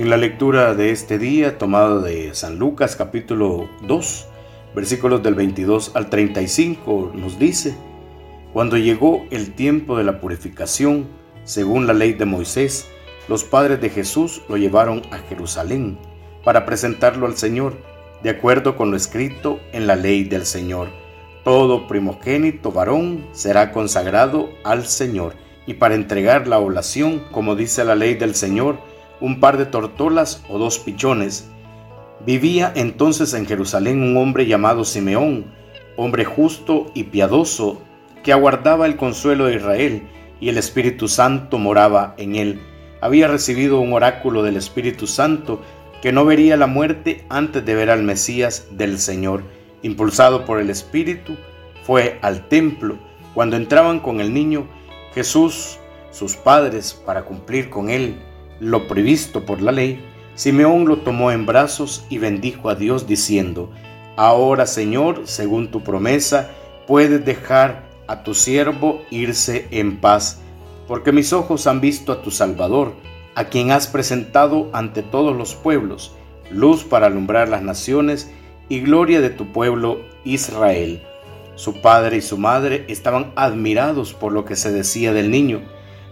En la lectura de este día, tomado de San Lucas capítulo 2, versículos del 22 al 35, nos dice, Cuando llegó el tiempo de la purificación, según la ley de Moisés, los padres de Jesús lo llevaron a Jerusalén para presentarlo al Señor, de acuerdo con lo escrito en la ley del Señor. Todo primogénito varón será consagrado al Señor, y para entregar la oblación, como dice la ley del Señor, un par de tortolas o dos pichones. Vivía entonces en Jerusalén un hombre llamado Simeón, hombre justo y piadoso, que aguardaba el consuelo de Israel, y el Espíritu Santo moraba en él. Había recibido un oráculo del Espíritu Santo que no vería la muerte antes de ver al Mesías del Señor. Impulsado por el Espíritu, fue al templo. Cuando entraban con el niño, Jesús, sus padres, para cumplir con él lo previsto por la ley, Simeón lo tomó en brazos y bendijo a Dios diciendo, Ahora Señor, según tu promesa, puedes dejar a tu siervo irse en paz, porque mis ojos han visto a tu Salvador, a quien has presentado ante todos los pueblos, luz para alumbrar las naciones y gloria de tu pueblo Israel. Su padre y su madre estaban admirados por lo que se decía del niño,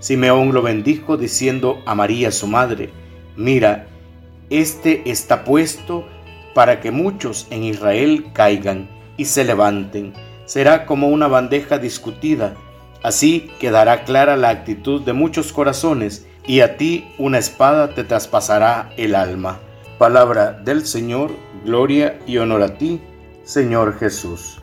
Simeón lo bendijo diciendo a María su madre, mira, este está puesto para que muchos en Israel caigan y se levanten. Será como una bandeja discutida. Así quedará clara la actitud de muchos corazones y a ti una espada te traspasará el alma. Palabra del Señor, gloria y honor a ti, Señor Jesús.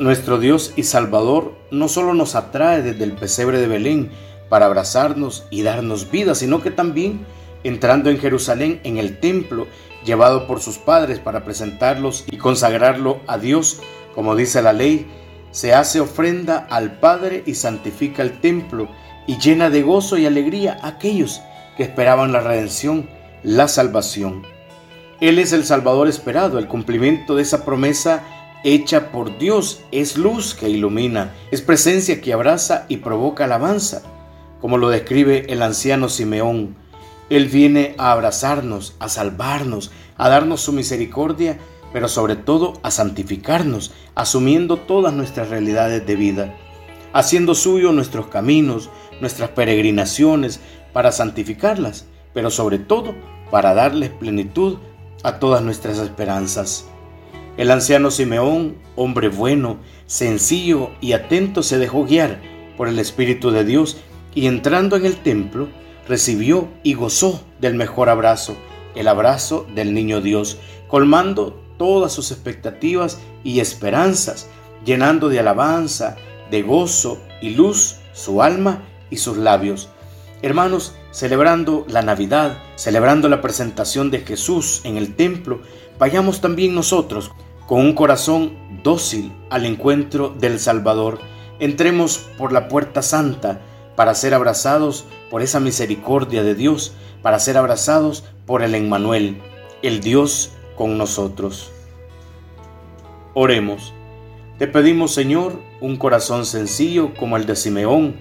Nuestro Dios y Salvador no solo nos atrae desde el pesebre de Belén para abrazarnos y darnos vida, sino que también entrando en Jerusalén en el templo llevado por sus padres para presentarlos y consagrarlo a Dios, como dice la ley, se hace ofrenda al Padre y santifica el templo y llena de gozo y alegría a aquellos que esperaban la redención, la salvación. Él es el Salvador esperado, el cumplimiento de esa promesa hecha por Dios, es luz que ilumina, es presencia que abraza y provoca alabanza, como lo describe el anciano Simeón. Él viene a abrazarnos, a salvarnos, a darnos su misericordia, pero sobre todo a santificarnos, asumiendo todas nuestras realidades de vida, haciendo suyo nuestros caminos, nuestras peregrinaciones, para santificarlas, pero sobre todo para darles plenitud a todas nuestras esperanzas. El anciano Simeón, hombre bueno, sencillo y atento, se dejó guiar por el Espíritu de Dios y entrando en el templo, recibió y gozó del mejor abrazo, el abrazo del niño Dios, colmando todas sus expectativas y esperanzas, llenando de alabanza, de gozo y luz su alma y sus labios. Hermanos, celebrando la Navidad, celebrando la presentación de Jesús en el templo, vayamos también nosotros con un corazón dócil al encuentro del Salvador. Entremos por la puerta santa para ser abrazados por esa misericordia de Dios, para ser abrazados por el Emmanuel, el Dios con nosotros. Oremos. Te pedimos, Señor, un corazón sencillo como el de Simeón,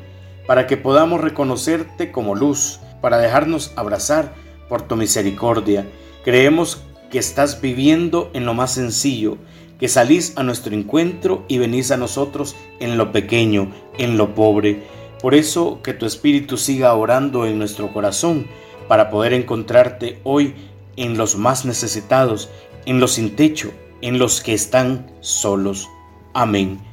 para que podamos reconocerte como luz, para dejarnos abrazar por tu misericordia. Creemos que estás viviendo en lo más sencillo, que salís a nuestro encuentro y venís a nosotros en lo pequeño, en lo pobre. Por eso que tu Espíritu siga orando en nuestro corazón para poder encontrarte hoy en los más necesitados, en los sin techo, en los que están solos. Amén.